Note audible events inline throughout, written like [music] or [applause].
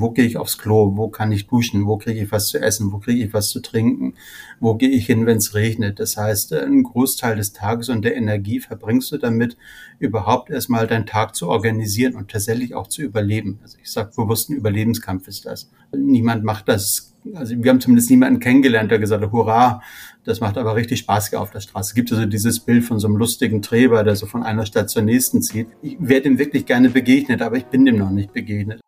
Wo gehe ich aufs Klo? Wo kann ich duschen? Wo kriege ich was zu essen? Wo kriege ich was zu trinken? Wo gehe ich hin, wenn es regnet? Das heißt, ein Großteil des Tages und der Energie verbringst du damit, überhaupt erstmal deinen Tag zu organisieren und tatsächlich auch zu überleben. Also ich sage bewusst, ein Überlebenskampf ist das. Niemand macht das, also wir haben zumindest niemanden kennengelernt, der gesagt hat, hurra, das macht aber richtig Spaß auf der Straße. Es gibt also dieses Bild von so einem lustigen Träber, der so von einer Stadt zur nächsten zieht. Ich wäre dem wirklich gerne begegnet, aber ich bin dem noch nicht begegnet.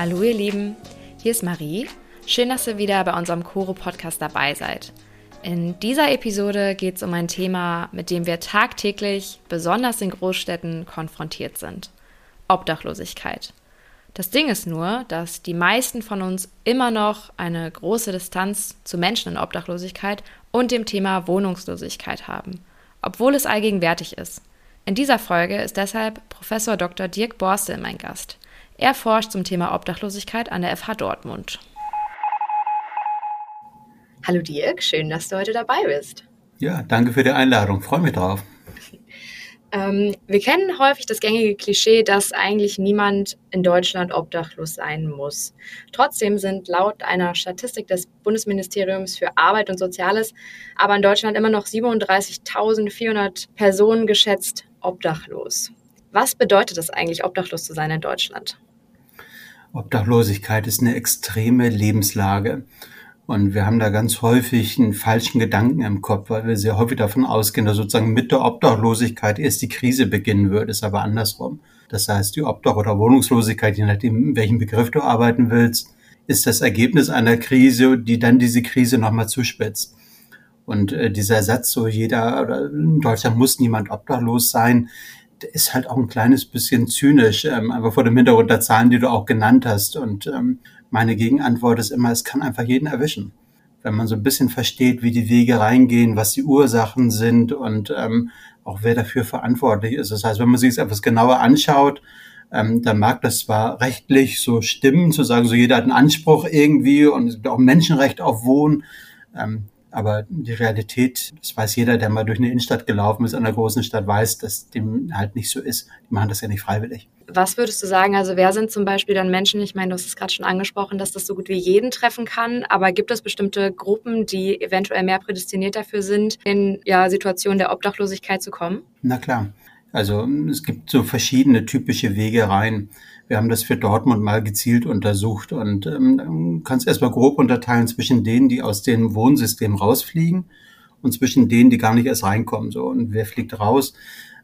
Hallo ihr Lieben, hier ist Marie. Schön, dass ihr wieder bei unserem Choro Podcast dabei seid. In dieser Episode geht es um ein Thema, mit dem wir tagtäglich, besonders in Großstädten, konfrontiert sind. Obdachlosigkeit. Das Ding ist nur, dass die meisten von uns immer noch eine große Distanz zu Menschen in Obdachlosigkeit und dem Thema Wohnungslosigkeit haben, obwohl es allgegenwärtig ist. In dieser Folge ist deshalb Professor Dr. Dirk Borstel mein Gast. Er forscht zum Thema Obdachlosigkeit an der FH Dortmund. Hallo Dirk, schön, dass du heute dabei bist. Ja, danke für die Einladung. Freue mich drauf. Ähm, wir kennen häufig das gängige Klischee, dass eigentlich niemand in Deutschland obdachlos sein muss. Trotzdem sind laut einer Statistik des Bundesministeriums für Arbeit und Soziales aber in Deutschland immer noch 37.400 Personen geschätzt obdachlos. Was bedeutet es eigentlich, obdachlos zu sein in Deutschland? Obdachlosigkeit ist eine extreme Lebenslage. Und wir haben da ganz häufig einen falschen Gedanken im Kopf, weil wir sehr häufig davon ausgehen, dass sozusagen mit der Obdachlosigkeit erst die Krise beginnen würde, ist aber andersrum. Das heißt, die Obdach- oder Wohnungslosigkeit, je nachdem, welchen Begriff du arbeiten willst, ist das Ergebnis einer Krise, die dann diese Krise nochmal zuspitzt. Und äh, dieser Satz, so jeder oder in Deutschland muss niemand obdachlos sein, der ist halt auch ein kleines bisschen zynisch, ähm, einfach vor dem Hintergrund der Zahlen, die du auch genannt hast. Und ähm, meine Gegenantwort ist immer, es kann einfach jeden erwischen. Wenn man so ein bisschen versteht, wie die Wege reingehen, was die Ursachen sind und ähm, auch wer dafür verantwortlich ist. Das heißt, wenn man sich es etwas genauer anschaut, ähm, dann mag das zwar rechtlich so stimmen, zu sagen, so jeder hat einen Anspruch irgendwie und es gibt auch Menschenrecht auf Wohnen. Ähm, aber die Realität, das weiß jeder, der mal durch eine Innenstadt gelaufen ist, in einer großen Stadt, weiß, dass dem halt nicht so ist. Die machen das ja nicht freiwillig. Was würdest du sagen? Also wer sind zum Beispiel dann Menschen? Ich meine, du hast es gerade schon angesprochen, dass das so gut wie jeden treffen kann. Aber gibt es bestimmte Gruppen, die eventuell mehr prädestiniert dafür sind, in ja, Situationen der Obdachlosigkeit zu kommen? Na klar. Also es gibt so verschiedene typische Wege rein. Wir haben das für Dortmund mal gezielt untersucht und ähm, kannst erstmal grob unterteilen zwischen denen, die aus dem Wohnsystem rausfliegen und zwischen denen, die gar nicht erst reinkommen. So und wer fliegt raus?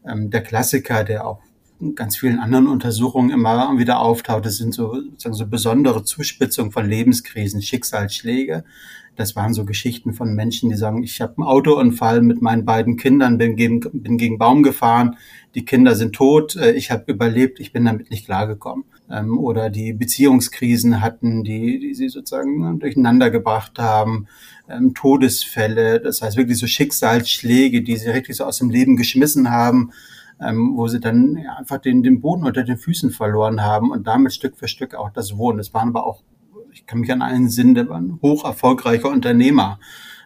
Ähm, der Klassiker, der auch in ganz vielen anderen Untersuchungen immer wieder auftaucht, das sind so, sozusagen so besondere Zuspitzungen von Lebenskrisen, Schicksalsschläge. Das waren so Geschichten von Menschen, die sagen, ich habe einen Autounfall mit meinen beiden Kindern, bin gegen, bin gegen Baum gefahren, die Kinder sind tot, äh, ich habe überlebt, ich bin damit nicht klargekommen. Ähm, oder die Beziehungskrisen hatten, die, die sie sozusagen durcheinander gebracht haben, ähm, Todesfälle, das heißt wirklich so Schicksalsschläge, die sie richtig so aus dem Leben geschmissen haben, ähm, wo sie dann ja, einfach den, den Boden unter den Füßen verloren haben und damit Stück für Stück auch das Wohnen. Es waren aber auch ich kann mich an einen Sinn, der war ein hoch erfolgreicher Unternehmer,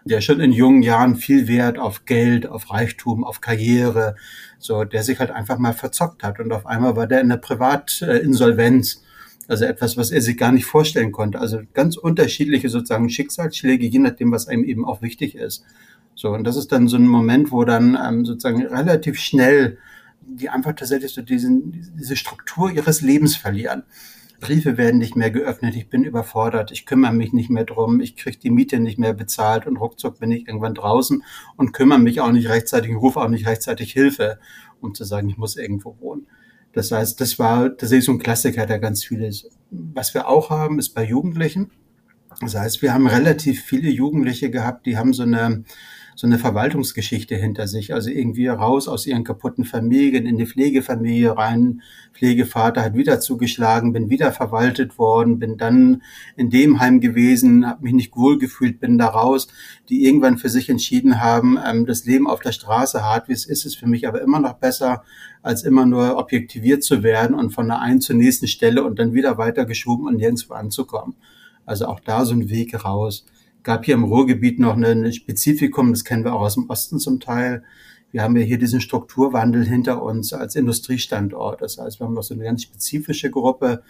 der schon in jungen Jahren viel Wert auf Geld, auf Reichtum, auf Karriere, so, der sich halt einfach mal verzockt hat. Und auf einmal war der in der Privatinsolvenz. Also etwas, was er sich gar nicht vorstellen konnte. Also ganz unterschiedliche sozusagen Schicksalsschläge, je nachdem, was einem eben auch wichtig ist. So, und das ist dann so ein Moment, wo dann ähm, sozusagen relativ schnell die einfach tatsächlich so diesen, diese Struktur ihres Lebens verlieren. Briefe werden nicht mehr geöffnet, ich bin überfordert, ich kümmere mich nicht mehr drum, ich kriege die Miete nicht mehr bezahlt und ruckzuck bin ich irgendwann draußen und kümmere mich auch nicht rechtzeitig, rufe auch nicht rechtzeitig Hilfe, um zu sagen, ich muss irgendwo wohnen. Das heißt, das war tatsächlich so ein Klassiker, der ganz viele ist. Was wir auch haben, ist bei Jugendlichen. Das heißt, wir haben relativ viele Jugendliche gehabt, die haben so eine so eine Verwaltungsgeschichte hinter sich. Also irgendwie raus aus ihren kaputten Familien in die Pflegefamilie rein. Pflegevater hat wieder zugeschlagen, bin wieder verwaltet worden, bin dann in dem Heim gewesen, habe mich nicht wohlgefühlt, bin da raus, die irgendwann für sich entschieden haben, ähm, das Leben auf der Straße, hart wie es ist, ist für mich aber immer noch besser, als immer nur objektiviert zu werden und von der einen zur nächsten Stelle und dann wieder weitergeschoben und nirgendwo anzukommen. Also auch da so ein Weg raus. Gab hier im Ruhrgebiet noch ein Spezifikum, das kennen wir auch aus dem Osten zum Teil. Wir haben ja hier diesen Strukturwandel hinter uns als Industriestandort. Das heißt, wir haben noch so eine ganz spezifische Gruppe,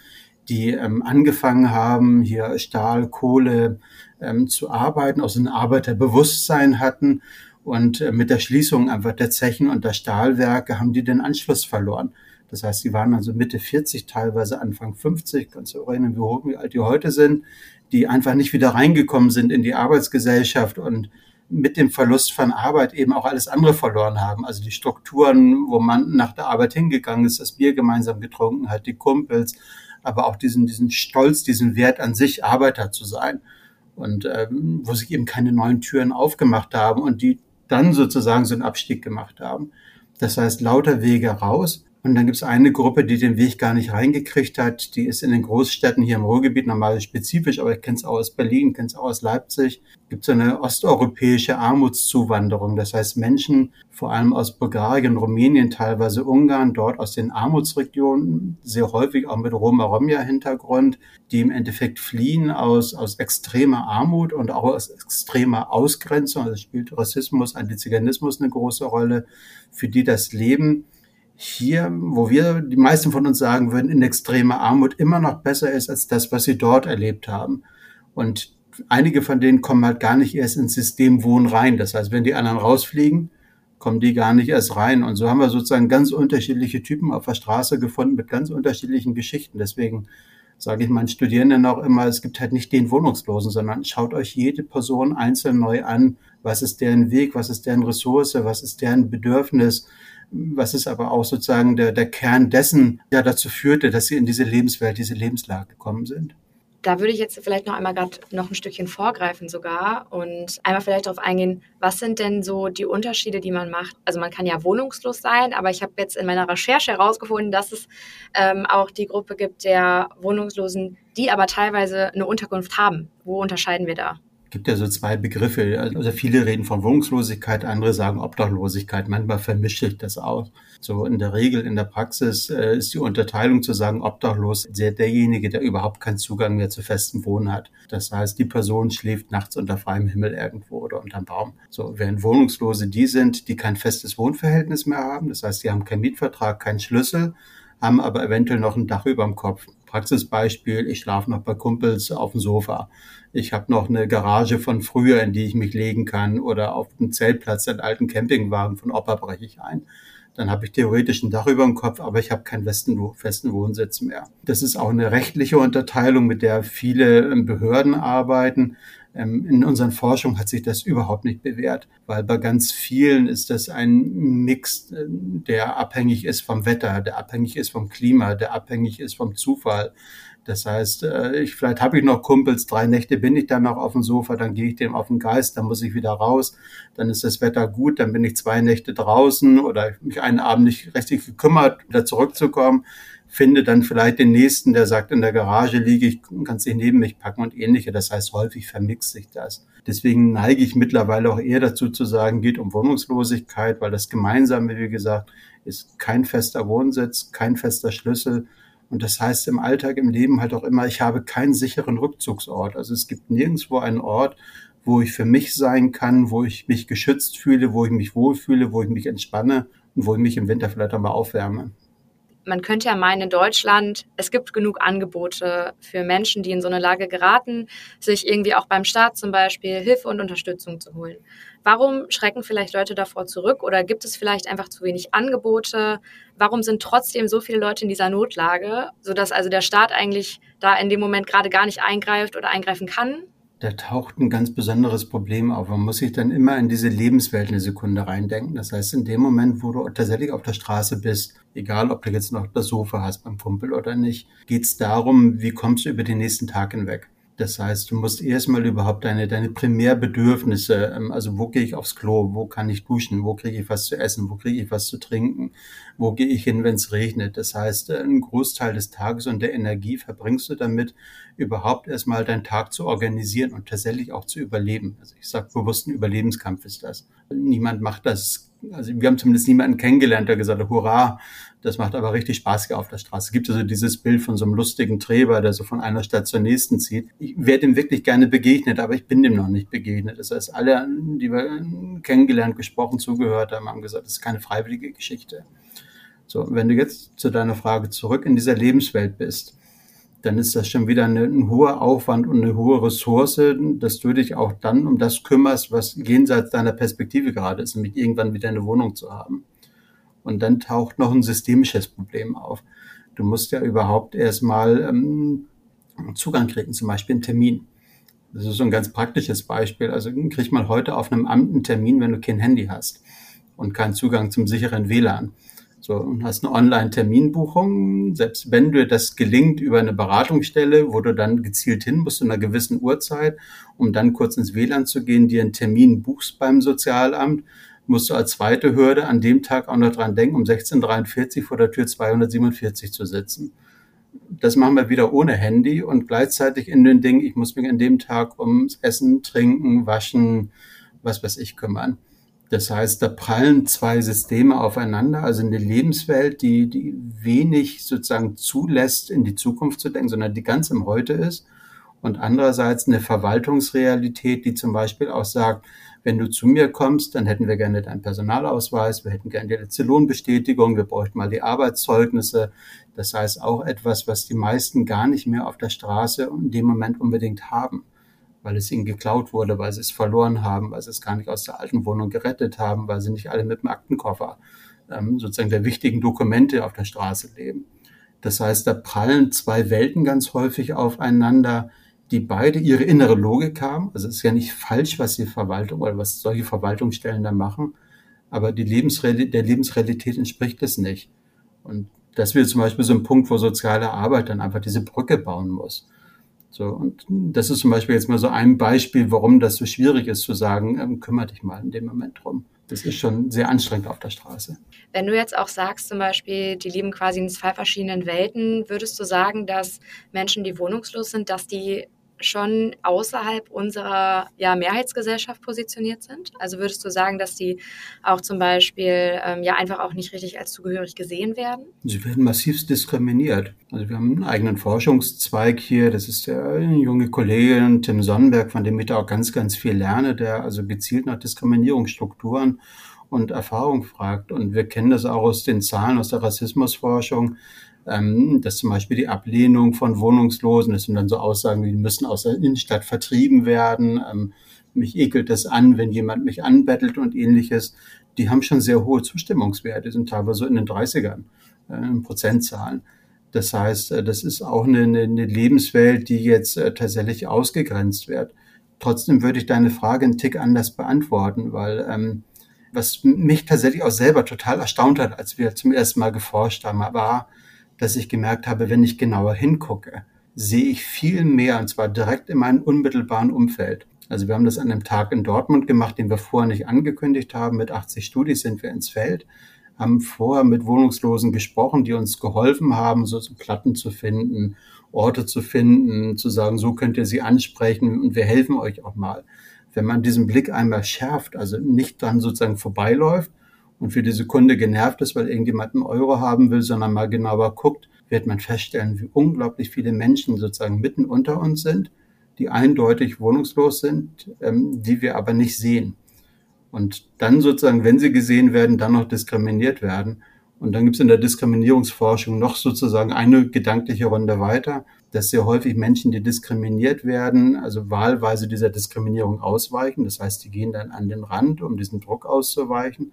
die ähm, angefangen haben, hier Stahl, Kohle ähm, zu arbeiten, auch so ein Arbeiterbewusstsein hatten. Und äh, mit der Schließung einfach der Zechen und der Stahlwerke haben die den Anschluss verloren. Das heißt, sie waren also Mitte 40, teilweise Anfang 50, kannst du erinnern, wie alt die heute sind, die einfach nicht wieder reingekommen sind in die Arbeitsgesellschaft und mit dem Verlust von Arbeit eben auch alles andere verloren haben. Also die Strukturen, wo man nach der Arbeit hingegangen ist, das Bier gemeinsam getrunken hat, die Kumpels, aber auch diesen, diesen Stolz, diesen Wert an sich, Arbeiter zu sein. Und ähm, wo sich eben keine neuen Türen aufgemacht haben und die dann sozusagen so einen Abstieg gemacht haben. Das heißt, lauter Wege raus. Und dann gibt es eine Gruppe, die den Weg gar nicht reingekriegt hat. Die ist in den Großstädten hier im Ruhrgebiet normal spezifisch, aber ich kenne es auch aus Berlin, kenne es auch aus Leipzig. Gibt so eine osteuropäische Armutszuwanderung. Das heißt, Menschen, vor allem aus Bulgarien, Rumänien, teilweise Ungarn, dort aus den Armutsregionen, sehr häufig auch mit Roma-Romja-Hintergrund, die im Endeffekt fliehen aus, aus extremer Armut und auch aus extremer Ausgrenzung. Also spielt Rassismus, Antiziganismus eine große Rolle, für die das Leben hier, wo wir, die meisten von uns sagen würden, in extremer Armut immer noch besser ist als das, was sie dort erlebt haben. Und einige von denen kommen halt gar nicht erst ins System Wohnen rein. Das heißt, wenn die anderen rausfliegen, kommen die gar nicht erst rein. Und so haben wir sozusagen ganz unterschiedliche Typen auf der Straße gefunden mit ganz unterschiedlichen Geschichten. Deswegen sage ich meinen Studierenden auch immer, es gibt halt nicht den Wohnungslosen, sondern schaut euch jede Person einzeln neu an. Was ist deren Weg? Was ist deren Ressource? Was ist deren Bedürfnis? Was ist aber auch sozusagen der, der Kern dessen, der dazu führte, dass sie in diese Lebenswelt, diese Lebenslage gekommen sind. Da würde ich jetzt vielleicht noch einmal gerade noch ein Stückchen vorgreifen sogar und einmal vielleicht darauf eingehen, was sind denn so die Unterschiede, die man macht? Also man kann ja wohnungslos sein, aber ich habe jetzt in meiner Recherche herausgefunden, dass es ähm, auch die Gruppe gibt der Wohnungslosen, die aber teilweise eine Unterkunft haben. Wo unterscheiden wir da? Gibt ja so zwei Begriffe. Also viele reden von Wohnungslosigkeit, andere sagen Obdachlosigkeit. Manchmal vermische ich das auch. So in der Regel, in der Praxis äh, ist die Unterteilung zu sagen, obdachlos sehr derjenige, der überhaupt keinen Zugang mehr zu festem Wohnen hat. Das heißt, die Person schläft nachts unter freiem Himmel irgendwo oder unterm Baum. So, während Wohnungslose die sind, die kein festes Wohnverhältnis mehr haben. Das heißt, die haben keinen Mietvertrag, keinen Schlüssel, haben aber eventuell noch ein Dach über dem Kopf. Praxisbeispiel, ich schlafe noch bei Kumpels auf dem Sofa. Ich habe noch eine Garage von früher, in die ich mich legen kann oder auf dem Zeltplatz den alten Campingwagen von Opa breche ich ein. Dann habe ich theoretisch ein Dach über dem Kopf, aber ich habe keinen festen, festen Wohnsitz mehr. Das ist auch eine rechtliche Unterteilung, mit der viele ähm, Behörden arbeiten. Ähm, in unseren Forschungen hat sich das überhaupt nicht bewährt, weil bei ganz vielen ist das ein Mix, äh, der abhängig ist vom Wetter, der abhängig ist vom Klima, der abhängig ist vom Zufall. Das heißt, äh, ich, vielleicht habe ich noch Kumpels, drei Nächte bin ich dann noch auf dem Sofa, dann gehe ich dem auf den Geist, dann muss ich wieder raus, dann ist das Wetter gut, dann bin ich zwei Nächte draußen oder mich einen Abend nicht richtig gekümmert, wieder zurückzukommen finde dann vielleicht den nächsten, der sagt, in der Garage liege ich, kannst dich neben mich packen und ähnliche. Das heißt, häufig vermixt sich das. Deswegen neige ich mittlerweile auch eher dazu zu sagen, geht um Wohnungslosigkeit, weil das Gemeinsame, wie gesagt, ist kein fester Wohnsitz, kein fester Schlüssel. Und das heißt im Alltag, im Leben halt auch immer, ich habe keinen sicheren Rückzugsort. Also es gibt nirgendwo einen Ort, wo ich für mich sein kann, wo ich mich geschützt fühle, wo ich mich wohlfühle, wo ich mich entspanne und wo ich mich im Winter vielleicht auch mal aufwärme man könnte ja meinen, in Deutschland, es gibt genug Angebote für Menschen, die in so eine Lage geraten, sich irgendwie auch beim Staat zum Beispiel Hilfe und Unterstützung zu holen. Warum schrecken vielleicht Leute davor zurück oder gibt es vielleicht einfach zu wenig Angebote? Warum sind trotzdem so viele Leute in dieser Notlage, sodass also der Staat eigentlich da in dem Moment gerade gar nicht eingreift oder eingreifen kann? Da taucht ein ganz besonderes Problem auf. Man muss sich dann immer in diese Lebenswelt eine Sekunde reindenken. Das heißt, in dem Moment, wo du tatsächlich auf der Straße bist, egal ob du jetzt noch das Sofa hast beim Kumpel oder nicht, geht es darum, wie kommst du über den nächsten Tag hinweg. Das heißt, du musst erstmal überhaupt deine, deine Primärbedürfnisse, ähm, also wo gehe ich aufs Klo, wo kann ich duschen, wo kriege ich was zu essen, wo kriege ich was zu trinken, wo gehe ich hin, wenn es regnet. Das heißt, ein Großteil des Tages und der Energie verbringst du damit, überhaupt erstmal deinen Tag zu organisieren und tatsächlich auch zu überleben. Also ich sage bewusst, ein Überlebenskampf ist das. Niemand macht das also wir haben zumindest niemanden kennengelernt, der gesagt hat, hurra, das macht aber richtig Spaß hier auf der Straße. Es gibt also dieses Bild von so einem lustigen Treber, der so von einer Stadt zur nächsten zieht. Ich werde ihm wirklich gerne begegnet, aber ich bin dem noch nicht begegnet. Das heißt, alle, die wir kennengelernt, gesprochen, zugehört haben, haben gesagt, das ist keine freiwillige Geschichte. So, wenn du jetzt zu deiner Frage zurück in dieser Lebenswelt bist, dann ist das schon wieder eine, ein hoher Aufwand und eine hohe Ressource, dass du dich auch dann um das kümmerst, was jenseits deiner Perspektive gerade ist, nämlich irgendwann wieder eine Wohnung zu haben. Und dann taucht noch ein systemisches Problem auf. Du musst ja überhaupt erstmal ähm, Zugang kriegen, zum Beispiel einen Termin. Das ist so ein ganz praktisches Beispiel. Also kriegt man heute auf einem Amt einen Termin, wenn du kein Handy hast und keinen Zugang zum sicheren WLAN. So, und hast eine Online-Terminbuchung. Selbst wenn dir das gelingt über eine Beratungsstelle, wo du dann gezielt hin musst in einer gewissen Uhrzeit, um dann kurz ins WLAN zu gehen, dir einen Termin buchst beim Sozialamt, musst du als zweite Hürde an dem Tag auch noch dran denken, um 16.43 vor der Tür 247 zu sitzen. Das machen wir wieder ohne Handy und gleichzeitig in den Dingen, ich muss mich an dem Tag ums Essen, Trinken, Waschen, was weiß ich kümmern. Das heißt, da prallen zwei Systeme aufeinander, also eine Lebenswelt, die, die wenig sozusagen zulässt, in die Zukunft zu denken, sondern die ganz im Heute ist. Und andererseits eine Verwaltungsrealität, die zum Beispiel auch sagt, wenn du zu mir kommst, dann hätten wir gerne deinen Personalausweis, wir hätten gerne die letzte Lohnbestätigung, wir bräuchten mal die Arbeitszeugnisse. Das heißt auch etwas, was die meisten gar nicht mehr auf der Straße in dem Moment unbedingt haben weil es ihnen geklaut wurde, weil sie es verloren haben, weil sie es gar nicht aus der alten Wohnung gerettet haben, weil sie nicht alle mit dem Aktenkoffer ähm, sozusagen der wichtigen Dokumente auf der Straße leben. Das heißt, da prallen zwei Welten ganz häufig aufeinander, die beide ihre innere Logik haben. Also es ist ja nicht falsch, was die Verwaltung oder was solche Verwaltungsstellen da machen, aber die Lebensrealität, der Lebensrealität entspricht es nicht. Und das wäre zum Beispiel so ein Punkt, wo soziale Arbeit dann einfach diese Brücke bauen muss. So, und das ist zum Beispiel jetzt mal so ein Beispiel, warum das so schwierig ist zu sagen, ähm, kümmere dich mal in dem Moment drum. Das ist schon sehr anstrengend auf der Straße. Wenn du jetzt auch sagst, zum Beispiel, die leben quasi in zwei verschiedenen Welten, würdest du sagen, dass Menschen, die wohnungslos sind, dass die schon außerhalb unserer ja, Mehrheitsgesellschaft positioniert sind? Also würdest du sagen, dass die auch zum Beispiel ähm, ja einfach auch nicht richtig als zugehörig gesehen werden? Sie werden massiv diskriminiert. Also wir haben einen eigenen Forschungszweig hier. Das ist der junge Kollege Tim Sonnenberg, von dem ich da auch ganz, ganz viel lerne, der also gezielt nach Diskriminierungsstrukturen und Erfahrung fragt. Und wir kennen das auch aus den Zahlen aus der Rassismusforschung ähm, dass zum Beispiel die Ablehnung von Wohnungslosen, das sind dann so Aussagen, die müssen aus der Innenstadt vertrieben werden, ähm, mich ekelt das an, wenn jemand mich anbettelt und ähnliches, die haben schon sehr hohe Zustimmungswerte, sind teilweise in den 30ern, äh, Prozentzahlen. Das heißt, äh, das ist auch eine, eine Lebenswelt, die jetzt äh, tatsächlich ausgegrenzt wird. Trotzdem würde ich deine Frage einen Tick anders beantworten, weil ähm, was mich tatsächlich auch selber total erstaunt hat, als wir zum ersten Mal geforscht haben, war, dass ich gemerkt habe, wenn ich genauer hingucke, sehe ich viel mehr, und zwar direkt in meinem unmittelbaren Umfeld. Also wir haben das an einem Tag in Dortmund gemacht, den wir vorher nicht angekündigt haben. Mit 80 Studis sind wir ins Feld, haben vorher mit Wohnungslosen gesprochen, die uns geholfen haben, so, Platten zu finden, Orte zu finden, zu sagen, so könnt ihr sie ansprechen und wir helfen euch auch mal. Wenn man diesen Blick einmal schärft, also nicht dann sozusagen vorbeiläuft, und für die Sekunde genervt ist, weil irgendjemand einen Euro haben will, sondern mal genauer guckt, wird man feststellen, wie unglaublich viele Menschen sozusagen mitten unter uns sind, die eindeutig wohnungslos sind, ähm, die wir aber nicht sehen. Und dann sozusagen, wenn sie gesehen werden, dann noch diskriminiert werden. Und dann gibt es in der Diskriminierungsforschung noch sozusagen eine gedankliche Runde weiter, dass sehr häufig Menschen, die diskriminiert werden, also wahlweise dieser Diskriminierung ausweichen. Das heißt, die gehen dann an den Rand, um diesen Druck auszuweichen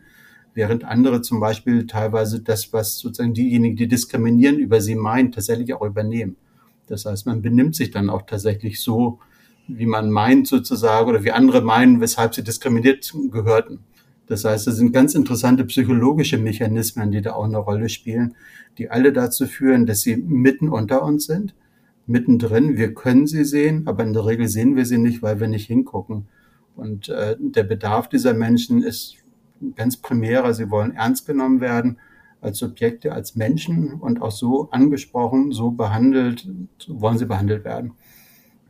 während andere zum Beispiel teilweise das, was sozusagen diejenigen, die diskriminieren, über sie meinen, tatsächlich auch übernehmen. Das heißt, man benimmt sich dann auch tatsächlich so, wie man meint sozusagen oder wie andere meinen, weshalb sie diskriminiert gehörten. Das heißt, das sind ganz interessante psychologische Mechanismen, die da auch eine Rolle spielen, die alle dazu führen, dass sie mitten unter uns sind, mittendrin. Wir können sie sehen, aber in der Regel sehen wir sie nicht, weil wir nicht hingucken. Und äh, der Bedarf dieser Menschen ist ganz primärer, sie wollen ernst genommen werden als Subjekte, als Menschen und auch so angesprochen, so behandelt, so wollen sie behandelt werden.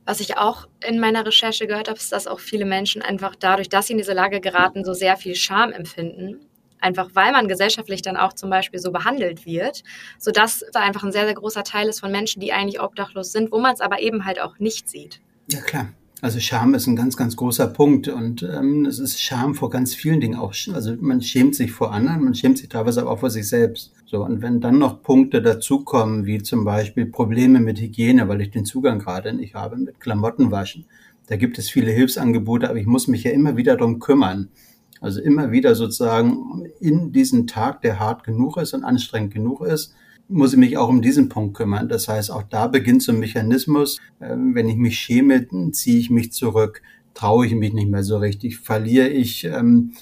Was ich auch in meiner Recherche gehört habe, ist, dass auch viele Menschen einfach dadurch, dass sie in diese Lage geraten, so sehr viel Scham empfinden einfach weil man gesellschaftlich dann auch zum Beispiel so behandelt wird, sodass da einfach ein sehr, sehr großer Teil ist von Menschen, die eigentlich obdachlos sind, wo man es aber eben halt auch nicht sieht. Ja, klar. Also Scham ist ein ganz, ganz großer Punkt und ähm, es ist Scham vor ganz vielen Dingen auch. Also man schämt sich vor anderen, man schämt sich teilweise aber auch vor sich selbst. So und wenn dann noch Punkte dazukommen, wie zum Beispiel Probleme mit Hygiene, weil ich den Zugang gerade nicht habe, mit Klamottenwaschen, da gibt es viele Hilfsangebote, aber ich muss mich ja immer wieder darum kümmern. Also immer wieder sozusagen in diesen Tag, der hart genug ist und anstrengend genug ist, muss ich mich auch um diesen Punkt kümmern. Das heißt, auch da beginnt so ein Mechanismus. Ähm, wenn ich mich schäme, ziehe ich mich zurück, traue ich mich nicht mehr so richtig, verliere ich ähm,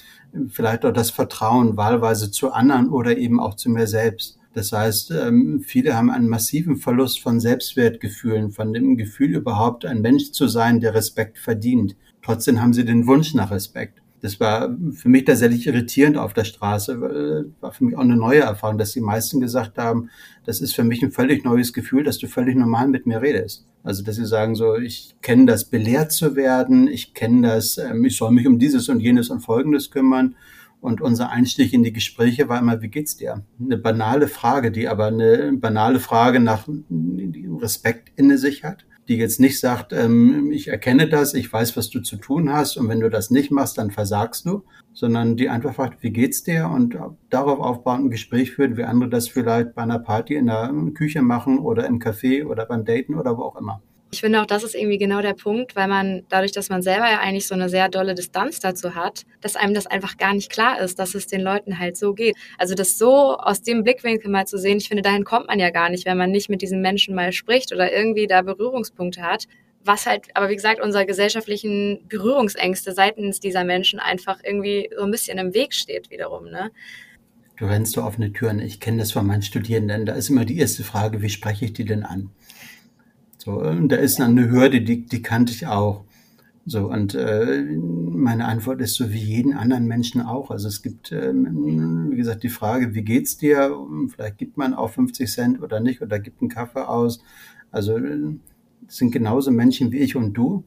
vielleicht auch das Vertrauen wahlweise zu anderen oder eben auch zu mir selbst. Das heißt, ähm, viele haben einen massiven Verlust von Selbstwertgefühlen, von dem Gefühl überhaupt ein Mensch zu sein, der Respekt verdient. Trotzdem haben sie den Wunsch nach Respekt das war für mich tatsächlich irritierend auf der Straße. War für mich auch eine neue Erfahrung, dass die meisten gesagt haben, das ist für mich ein völlig neues Gefühl, dass du völlig normal mit mir redest. Also, dass sie sagen so, ich kenne das, belehrt zu werden, ich kenne das, ähm, ich soll mich um dieses und jenes und Folgendes kümmern. Und unser Einstieg in die Gespräche war immer, wie geht's dir? Eine banale Frage, die aber eine banale Frage nach Respekt in sich hat die jetzt nicht sagt, ähm, ich erkenne das, ich weiß, was du zu tun hast und wenn du das nicht machst, dann versagst du, sondern die einfach fragt, wie geht's dir und darauf aufbauend ein Gespräch führt, wie andere das vielleicht bei einer Party in der Küche machen oder im Café oder beim Daten oder wo auch immer. Ich finde auch, das ist irgendwie genau der Punkt, weil man dadurch, dass man selber ja eigentlich so eine sehr dolle Distanz dazu hat, dass einem das einfach gar nicht klar ist, dass es den Leuten halt so geht. Also das so aus dem Blickwinkel mal zu sehen, ich finde, dahin kommt man ja gar nicht, wenn man nicht mit diesen Menschen mal spricht oder irgendwie da Berührungspunkte hat. Was halt, aber wie gesagt, unsere gesellschaftlichen Berührungsängste seitens dieser Menschen einfach irgendwie so ein bisschen im Weg steht wiederum, ne? Du rennst so offene Türen. Ich kenne das von meinen Studierenden. Da ist immer die erste Frage, wie spreche ich die denn an? So, und da ist eine Hürde, die, die kannte ich auch. So, und äh, meine Antwort ist so wie jeden anderen Menschen auch. Also es gibt, ähm, wie gesagt, die Frage, wie geht's dir? Vielleicht gibt man auch 50 Cent oder nicht oder gibt einen Kaffee aus. Also das sind genauso Menschen wie ich und du.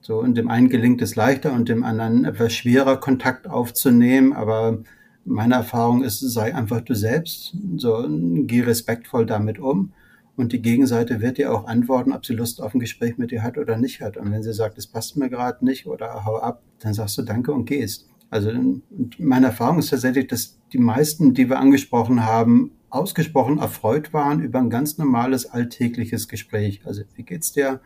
So, und dem einen gelingt es leichter und dem anderen etwas schwerer, Kontakt aufzunehmen. Aber meine Erfahrung ist, sei einfach du selbst. So, geh respektvoll damit um. Und die Gegenseite wird dir auch antworten, ob sie Lust auf ein Gespräch mit dir hat oder nicht hat. Und wenn sie sagt, es passt mir gerade nicht oder hau ab, dann sagst du Danke und gehst. Also meine Erfahrung ist tatsächlich, dass die meisten, die wir angesprochen haben, ausgesprochen erfreut waren über ein ganz normales alltägliches Gespräch. Also wie geht's dir?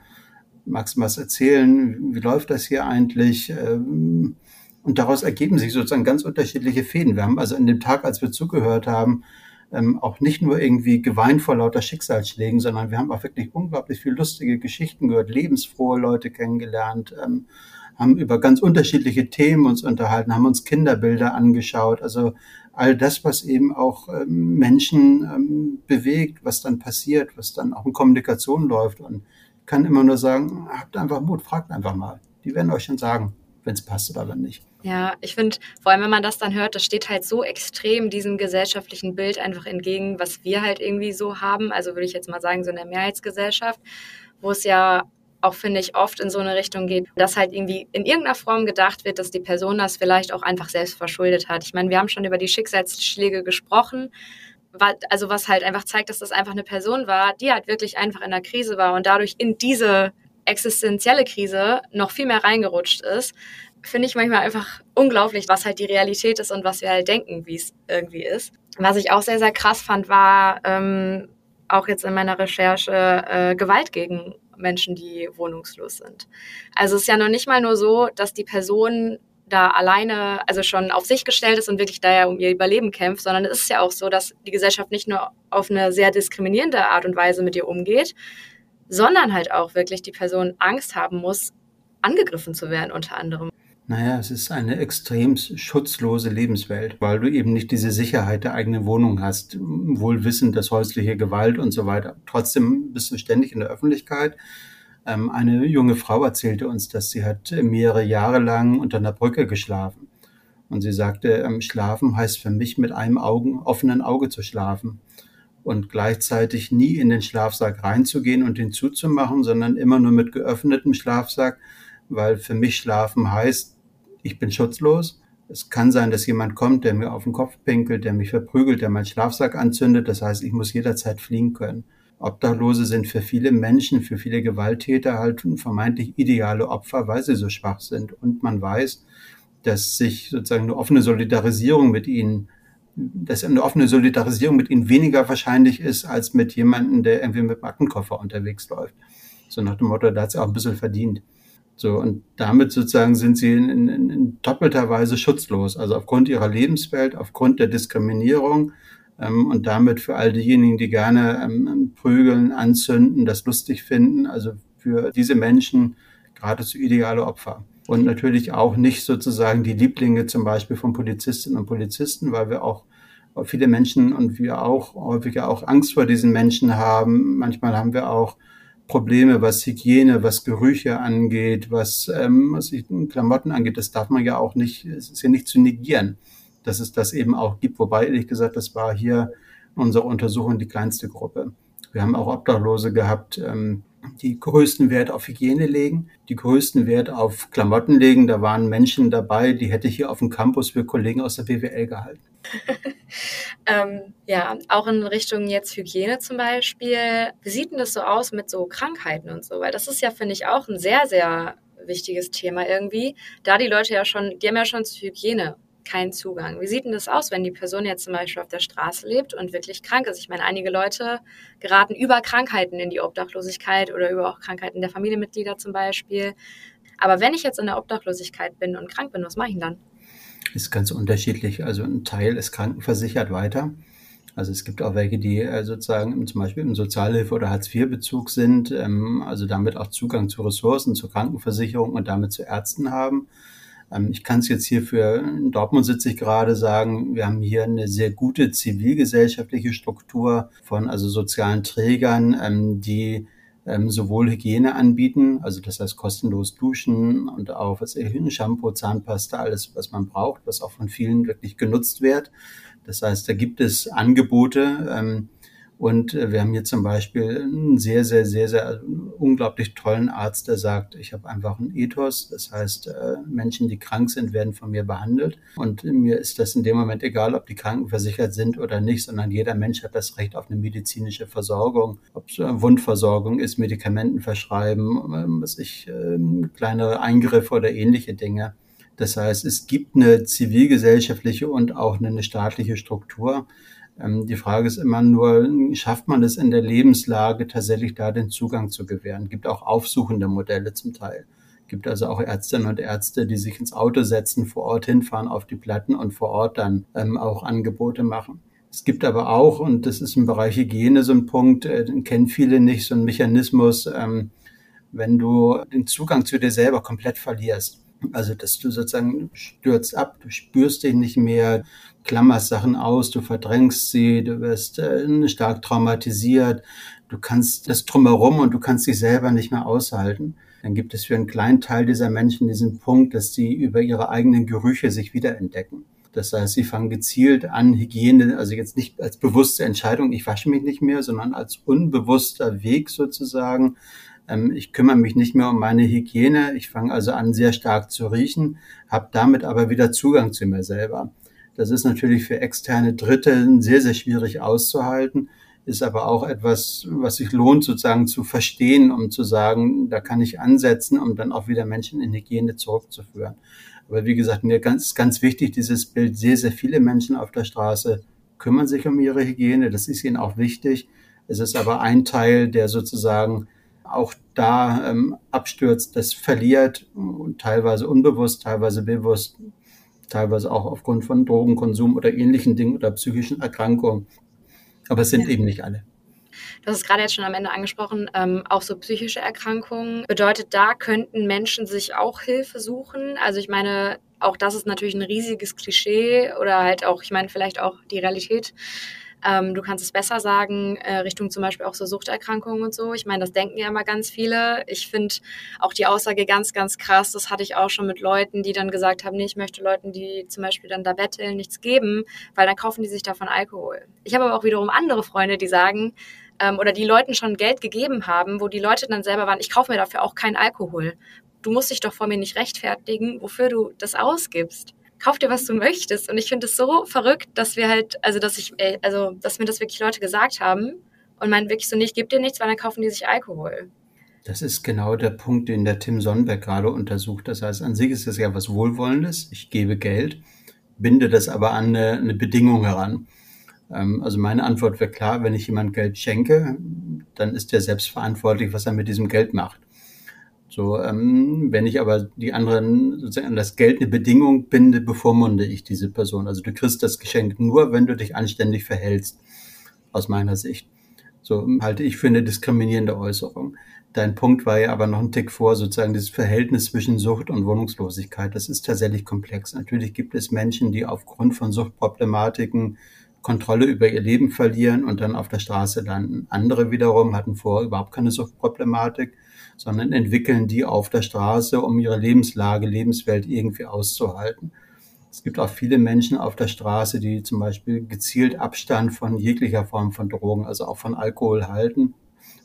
Magst du was erzählen? Wie läuft das hier eigentlich? Ähm, und daraus ergeben sich sozusagen ganz unterschiedliche Fäden. Wir haben also in dem Tag, als wir zugehört haben, ähm, auch nicht nur irgendwie geweint vor lauter Schicksalsschlägen, sondern wir haben auch wirklich unglaublich viel lustige Geschichten gehört, lebensfrohe Leute kennengelernt, ähm, haben über ganz unterschiedliche Themen uns unterhalten, haben uns Kinderbilder angeschaut, also all das, was eben auch ähm, Menschen ähm, bewegt, was dann passiert, was dann auch in Kommunikation läuft und kann immer nur sagen, habt einfach Mut, fragt einfach mal. Die werden euch schon sagen, wenn es passt oder wenn nicht. Ja, ich finde, vor allem wenn man das dann hört, das steht halt so extrem diesem gesellschaftlichen Bild einfach entgegen, was wir halt irgendwie so haben. Also würde ich jetzt mal sagen, so in der Mehrheitsgesellschaft, wo es ja auch, finde ich, oft in so eine Richtung geht, dass halt irgendwie in irgendeiner Form gedacht wird, dass die Person das vielleicht auch einfach selbst verschuldet hat. Ich meine, wir haben schon über die Schicksalsschläge gesprochen, also was halt einfach zeigt, dass das einfach eine Person war, die halt wirklich einfach in der Krise war und dadurch in diese existenzielle Krise noch viel mehr reingerutscht ist finde ich manchmal einfach unglaublich, was halt die Realität ist und was wir halt denken, wie es irgendwie ist. Was ich auch sehr, sehr krass fand, war ähm, auch jetzt in meiner Recherche äh, Gewalt gegen Menschen, die wohnungslos sind. Also es ist ja noch nicht mal nur so, dass die Person da alleine, also schon auf sich gestellt ist und wirklich da ja um ihr Überleben kämpft, sondern es ist ja auch so, dass die Gesellschaft nicht nur auf eine sehr diskriminierende Art und Weise mit ihr umgeht, sondern halt auch wirklich die Person Angst haben muss, angegriffen zu werden unter anderem. Naja, es ist eine extrem schutzlose Lebenswelt, weil du eben nicht diese Sicherheit der eigenen Wohnung hast, wohl wissend, dass häusliche Gewalt und so weiter. Trotzdem bist du ständig in der Öffentlichkeit. Ähm, eine junge Frau erzählte uns, dass sie hat mehrere Jahre lang unter einer Brücke geschlafen. Und sie sagte, ähm, schlafen heißt für mich mit einem Augen, offenen Auge zu schlafen und gleichzeitig nie in den Schlafsack reinzugehen und ihn zuzumachen, sondern immer nur mit geöffnetem Schlafsack, weil für mich schlafen heißt, ich bin schutzlos Es kann sein, dass jemand kommt, der mir auf den Kopf pinkelt, der mich verprügelt, der meinen Schlafsack anzündet. Das heißt, ich muss jederzeit fliehen können. Obdachlose sind für viele Menschen, für viele Gewalttäter halt vermeintlich ideale Opfer, weil sie so schwach sind. Und man weiß, dass sich sozusagen eine offene Solidarisierung mit ihnen, dass eine offene Solidarisierung mit ihnen weniger wahrscheinlich ist, als mit jemandem, der irgendwie mit dem Aktenkoffer unterwegs läuft. So nach dem Motto, da hat sie auch ein bisschen verdient. So, und damit sozusagen sind sie in, in, in doppelter Weise schutzlos. Also aufgrund ihrer Lebenswelt, aufgrund der Diskriminierung ähm, und damit für all diejenigen, die gerne ähm, prügeln, anzünden, das lustig finden. Also für diese Menschen geradezu ideale Opfer. Und natürlich auch nicht sozusagen die Lieblinge zum Beispiel von Polizistinnen und Polizisten, weil wir auch viele Menschen und wir auch häufiger auch Angst vor diesen Menschen haben. Manchmal haben wir auch Probleme, was Hygiene, was Gerüche angeht, was, ähm, was Klamotten angeht, das darf man ja auch nicht, es ist ja nicht zu negieren, dass es das eben auch gibt. Wobei, ehrlich gesagt, das war hier in unserer Untersuchung die kleinste Gruppe. Wir haben auch Obdachlose gehabt, ähm, die größten Wert auf Hygiene legen, die größten Wert auf Klamotten legen. Da waren Menschen dabei, die hätte ich hier auf dem Campus für Kollegen aus der BWL gehalten. [laughs] ähm, ja, auch in Richtung jetzt Hygiene zum Beispiel. Wie sieht denn das so aus mit so Krankheiten und so? Weil das ist ja, finde ich, auch ein sehr, sehr wichtiges Thema irgendwie. Da die Leute ja schon, die haben ja schon zur Hygiene keinen Zugang. Wie sieht denn das aus, wenn die Person jetzt zum Beispiel auf der Straße lebt und wirklich krank ist? Ich meine, einige Leute geraten über Krankheiten in die Obdachlosigkeit oder über auch Krankheiten der Familienmitglieder zum Beispiel. Aber wenn ich jetzt in der Obdachlosigkeit bin und krank bin, was mache ich dann? Ist ganz unterschiedlich. Also ein Teil ist krankenversichert weiter. Also es gibt auch welche, die äh, sozusagen zum Beispiel im Sozialhilfe- oder Hartz-IV-Bezug sind, ähm, also damit auch Zugang zu Ressourcen, zur Krankenversicherung und damit zu Ärzten haben. Ähm, ich kann es jetzt hier für Dortmund sitze ich gerade sagen, wir haben hier eine sehr gute zivilgesellschaftliche Struktur von also sozialen Trägern, ähm, die ähm, sowohl Hygiene anbieten, also das heißt kostenlos duschen und auch was Shampoo, Zahnpasta, alles, was man braucht, was auch von vielen wirklich genutzt wird. Das heißt, da gibt es Angebote, und äh, wir haben hier zum Beispiel einen sehr, sehr, sehr, sehr also unglaublich tollen Arzt, der sagt, ich habe einfach einen Ethos. Das heißt, äh, Menschen, die krank sind, werden von mir behandelt. Und mir ist das in dem Moment egal, ob die krankenversichert sind oder nicht, sondern jeder Mensch hat das Recht auf eine medizinische Versorgung. Ob es Wundversorgung ist, Medikamenten verschreiben, ähm, was ich, ähm, kleinere Eingriffe oder ähnliche Dinge. Das heißt, es gibt eine zivilgesellschaftliche und auch eine staatliche Struktur, die Frage ist immer nur, schafft man es in der Lebenslage tatsächlich da den Zugang zu gewähren? Gibt auch aufsuchende Modelle zum Teil. Gibt also auch Ärztinnen und Ärzte, die sich ins Auto setzen, vor Ort hinfahren auf die Platten und vor Ort dann ähm, auch Angebote machen. Es gibt aber auch, und das ist im Bereich Hygiene so ein Punkt, äh, den kennen viele nicht, so ein Mechanismus, ähm, wenn du den Zugang zu dir selber komplett verlierst. Also, dass du sozusagen stürzt ab, du spürst dich nicht mehr, klammerst Sachen aus, du verdrängst sie, du wirst äh, stark traumatisiert, du kannst das drumherum und du kannst dich selber nicht mehr aushalten. Dann gibt es für einen kleinen Teil dieser Menschen diesen Punkt, dass sie über ihre eigenen Gerüche sich wiederentdecken. Das heißt, sie fangen gezielt an, Hygiene, also jetzt nicht als bewusste Entscheidung, ich wasche mich nicht mehr, sondern als unbewusster Weg sozusagen. Ähm, ich kümmere mich nicht mehr um meine Hygiene. Ich fange also an, sehr stark zu riechen, habe damit aber wieder Zugang zu mir selber. Das ist natürlich für externe Dritte sehr, sehr schwierig auszuhalten, ist aber auch etwas, was sich lohnt sozusagen zu verstehen, um zu sagen, da kann ich ansetzen, um dann auch wieder Menschen in Hygiene zurückzuführen. Aber wie gesagt, mir ganz, ganz wichtig, dieses Bild, sehr, sehr viele Menschen auf der Straße kümmern sich um ihre Hygiene, das ist ihnen auch wichtig. Es ist aber ein Teil, der sozusagen auch da ähm, abstürzt, das verliert und teilweise unbewusst, teilweise bewusst teilweise auch aufgrund von Drogenkonsum oder ähnlichen Dingen oder psychischen Erkrankungen. Aber es sind ja. eben nicht alle. Du hast es gerade jetzt schon am Ende angesprochen, ähm, auch so psychische Erkrankungen. Bedeutet, da könnten Menschen sich auch Hilfe suchen? Also ich meine, auch das ist natürlich ein riesiges Klischee oder halt auch, ich meine, vielleicht auch die Realität. Ähm, du kannst es besser sagen, äh, Richtung zum Beispiel auch so Suchterkrankungen und so. Ich meine, das denken ja immer ganz viele. Ich finde auch die Aussage ganz, ganz krass. Das hatte ich auch schon mit Leuten, die dann gesagt haben, nee, ich möchte Leuten, die zum Beispiel dann da betteln, nichts geben, weil dann kaufen die sich davon Alkohol. Ich habe aber auch wiederum andere Freunde, die sagen, ähm, oder die Leuten schon Geld gegeben haben, wo die Leute dann selber waren, ich kaufe mir dafür auch keinen Alkohol. Du musst dich doch vor mir nicht rechtfertigen, wofür du das ausgibst. Kauf dir, was du möchtest. Und ich finde es so verrückt, dass wir halt, also dass ich, äh, also dass mir das wirklich Leute gesagt haben und meinen wirklich so, nicht, ich gebe dir nichts, weil dann kaufen die sich Alkohol. Das ist genau der Punkt, den der Tim Sonnenberg gerade untersucht. Das heißt, an sich ist es ja was Wohlwollendes. Ich gebe Geld, binde das aber an eine, eine Bedingung heran. Ähm, also meine Antwort wäre klar, wenn ich jemand Geld schenke, dann ist der selbst verantwortlich, was er mit diesem Geld macht. So, ähm, wenn ich aber die anderen sozusagen an das Geld eine Bedingung binde, bevormunde ich diese Person. Also du kriegst das Geschenk nur, wenn du dich anständig verhältst, aus meiner Sicht. So halte ich für eine diskriminierende Äußerung. Dein Punkt war ja aber noch ein Tick vor, sozusagen dieses Verhältnis zwischen Sucht und Wohnungslosigkeit. Das ist tatsächlich komplex. Natürlich gibt es Menschen, die aufgrund von Suchtproblematiken Kontrolle über ihr Leben verlieren und dann auf der Straße landen. Andere wiederum hatten vorher überhaupt keine Suchtproblematik, sondern entwickeln die auf der Straße, um ihre Lebenslage, Lebenswelt irgendwie auszuhalten. Es gibt auch viele Menschen auf der Straße, die zum Beispiel gezielt Abstand von jeglicher Form von Drogen, also auch von Alkohol halten,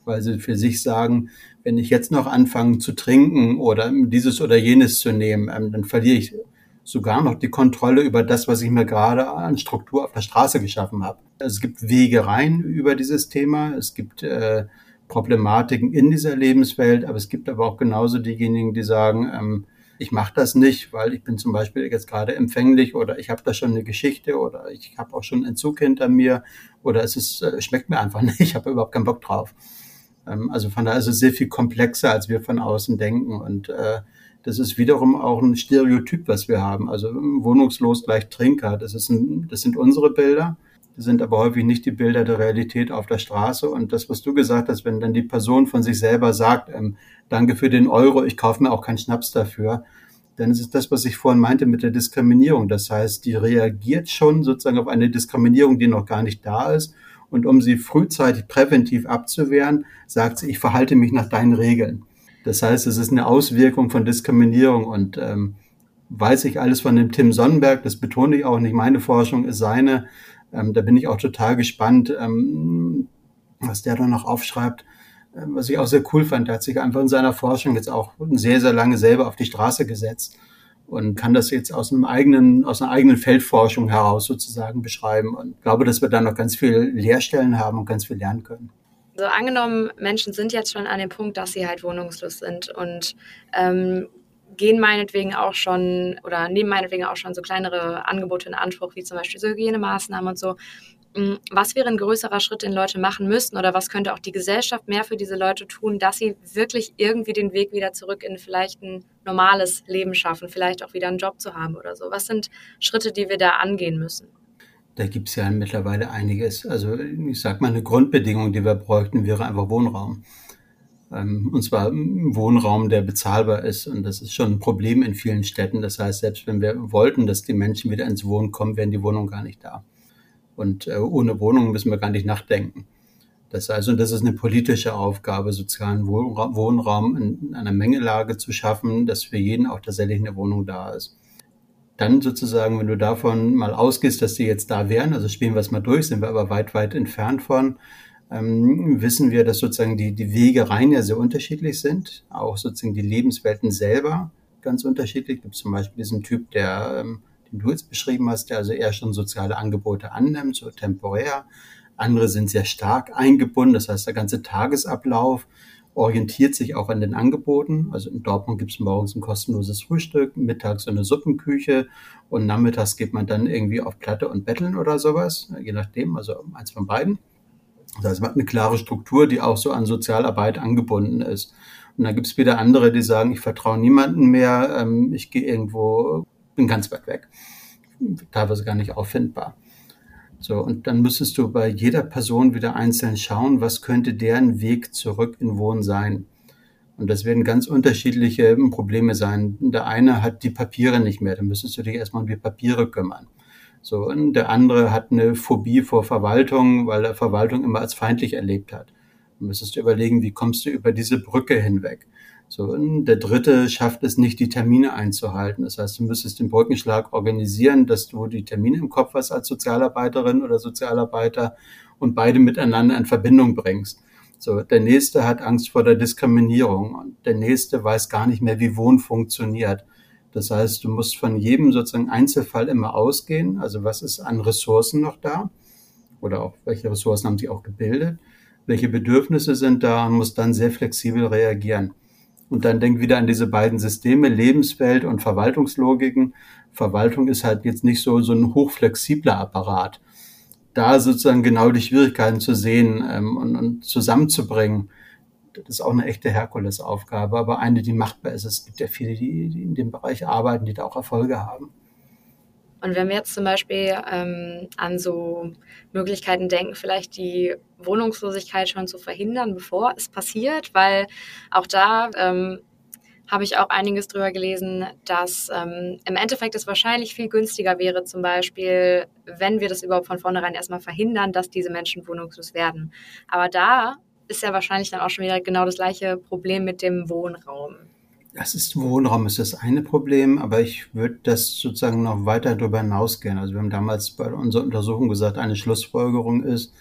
weil sie für sich sagen, wenn ich jetzt noch anfange zu trinken oder dieses oder jenes zu nehmen, ähm, dann verliere ich sogar noch die Kontrolle über das, was ich mir gerade an Struktur auf der Straße geschaffen habe. Es gibt Wege rein über dieses Thema. Es gibt äh, Problematiken in dieser Lebenswelt, aber es gibt aber auch genauso diejenigen, die sagen, ähm, ich mache das nicht, weil ich bin zum Beispiel jetzt gerade empfänglich oder ich habe da schon eine Geschichte oder ich habe auch schon Entzug hinter mir oder es ist, äh, schmeckt mir einfach [laughs] nicht, ich habe überhaupt keinen Bock drauf. Ähm, also von daher ist es sehr viel komplexer, als wir von außen denken und äh, das ist wiederum auch ein Stereotyp, was wir haben. Also wohnungslos gleich Trinker. Das, ist ein, das sind unsere Bilder. Sind aber häufig nicht die Bilder der Realität auf der Straße. Und das, was du gesagt hast, wenn dann die Person von sich selber sagt, ähm, danke für den Euro, ich kaufe mir auch keinen Schnaps dafür, dann ist es das, was ich vorhin meinte mit der Diskriminierung. Das heißt, die reagiert schon sozusagen auf eine Diskriminierung, die noch gar nicht da ist. Und um sie frühzeitig präventiv abzuwehren, sagt sie, ich verhalte mich nach deinen Regeln. Das heißt, es ist eine Auswirkung von Diskriminierung und ähm, weiß ich alles von dem Tim Sonnenberg, das betone ich auch nicht, meine Forschung ist seine. Ähm, da bin ich auch total gespannt, ähm, was der da noch aufschreibt. Ähm, was ich auch sehr cool fand, der hat sich einfach in seiner Forschung jetzt auch sehr, sehr lange selber auf die Straße gesetzt und kann das jetzt aus einem eigenen, aus einer eigenen Feldforschung heraus sozusagen beschreiben. Und glaube, dass wir da noch ganz viel Lehrstellen haben und ganz viel lernen können. So angenommen, Menschen sind jetzt schon an dem Punkt, dass sie halt wohnungslos sind und ähm, gehen meinetwegen auch schon oder nehmen meinetwegen auch schon so kleinere Angebote in Anspruch, wie zum Beispiel so Hygienemaßnahmen und so. Mm, was wäre ein größerer Schritt, den Leute machen müssten oder was könnte auch die Gesellschaft mehr für diese Leute tun, dass sie wirklich irgendwie den Weg wieder zurück in vielleicht ein normales Leben schaffen, vielleicht auch wieder einen Job zu haben oder so? Was sind Schritte, die wir da angehen müssen? Da gibt es ja mittlerweile einiges. Also ich sag mal, eine Grundbedingung, die wir bräuchten, wäre einfach Wohnraum. Ähm, und zwar Wohnraum, der bezahlbar ist. Und das ist schon ein Problem in vielen Städten. Das heißt, selbst wenn wir wollten, dass die Menschen wieder ins Wohnen kommen, wären die Wohnungen gar nicht da. Und äh, ohne Wohnungen müssen wir gar nicht nachdenken. Das heißt, und das ist eine politische Aufgabe, sozialen Wohnraum in einer Mengelage zu schaffen, dass für jeden auch tatsächlich eine Wohnung da ist dann sozusagen, wenn du davon mal ausgehst, dass die jetzt da wären, also spielen wir es mal durch, sind wir aber weit, weit entfernt von, ähm, wissen wir, dass sozusagen die, die Wege rein ja sehr unterschiedlich sind, auch sozusagen die Lebenswelten selber ganz unterschiedlich. Es gibt zum Beispiel diesen Typ, der, ähm, den du jetzt beschrieben hast, der also eher schon soziale Angebote annimmt, so temporär. Andere sind sehr stark eingebunden, das heißt der ganze Tagesablauf orientiert sich auch an den Angeboten. Also in Dortmund gibt es morgens ein kostenloses Frühstück, mittags so eine Suppenküche und nachmittags geht man dann irgendwie auf Platte und Betteln oder sowas, je nachdem, also eins von beiden. Das heißt, man hat eine klare Struktur, die auch so an Sozialarbeit angebunden ist. Und dann gibt es wieder andere, die sagen, ich vertraue niemanden mehr, ähm, ich gehe irgendwo, bin ganz weit weg, teilweise gar nicht auffindbar. So, und dann müsstest du bei jeder Person wieder einzeln schauen, was könnte deren Weg zurück in Wohnen sein. Und das werden ganz unterschiedliche Probleme sein. Der eine hat die Papiere nicht mehr, dann müsstest du dich erstmal um die Papiere kümmern. So, und der andere hat eine Phobie vor Verwaltung, weil er Verwaltung immer als feindlich erlebt hat. Dann müsstest du überlegen, wie kommst du über diese Brücke hinweg. So, und der dritte schafft es nicht, die Termine einzuhalten. Das heißt, du müsstest den Brückenschlag organisieren, dass du die Termine im Kopf hast als Sozialarbeiterin oder Sozialarbeiter und beide miteinander in Verbindung bringst. So, der nächste hat Angst vor der Diskriminierung und der nächste weiß gar nicht mehr, wie Wohnen funktioniert. Das heißt, du musst von jedem sozusagen Einzelfall immer ausgehen. Also was ist an Ressourcen noch da? Oder auch welche Ressourcen haben sie auch gebildet? Welche Bedürfnisse sind da und muss dann sehr flexibel reagieren. Und dann denk wieder an diese beiden Systeme, Lebenswelt und Verwaltungslogiken. Verwaltung ist halt jetzt nicht so, so ein hochflexibler Apparat. Da sozusagen genau die Schwierigkeiten zu sehen ähm, und, und zusammenzubringen, das ist auch eine echte Herkulesaufgabe, aber eine, die machbar ist. Es gibt ja viele, die, die in dem Bereich arbeiten, die da auch Erfolge haben. Und wenn wir jetzt zum Beispiel ähm, an so Möglichkeiten denken, vielleicht die Wohnungslosigkeit schon zu verhindern, bevor es passiert, weil auch da ähm, habe ich auch einiges drüber gelesen, dass ähm, im Endeffekt es wahrscheinlich viel günstiger wäre, zum Beispiel, wenn wir das überhaupt von vornherein erstmal verhindern, dass diese Menschen wohnungslos werden. Aber da ist ja wahrscheinlich dann auch schon wieder genau das gleiche Problem mit dem Wohnraum. Das ist Wohnraum ist das eine Problem, aber ich würde das sozusagen noch weiter darüber hinausgehen. Also wir haben damals bei unserer Untersuchung gesagt, eine Schlussfolgerung ist,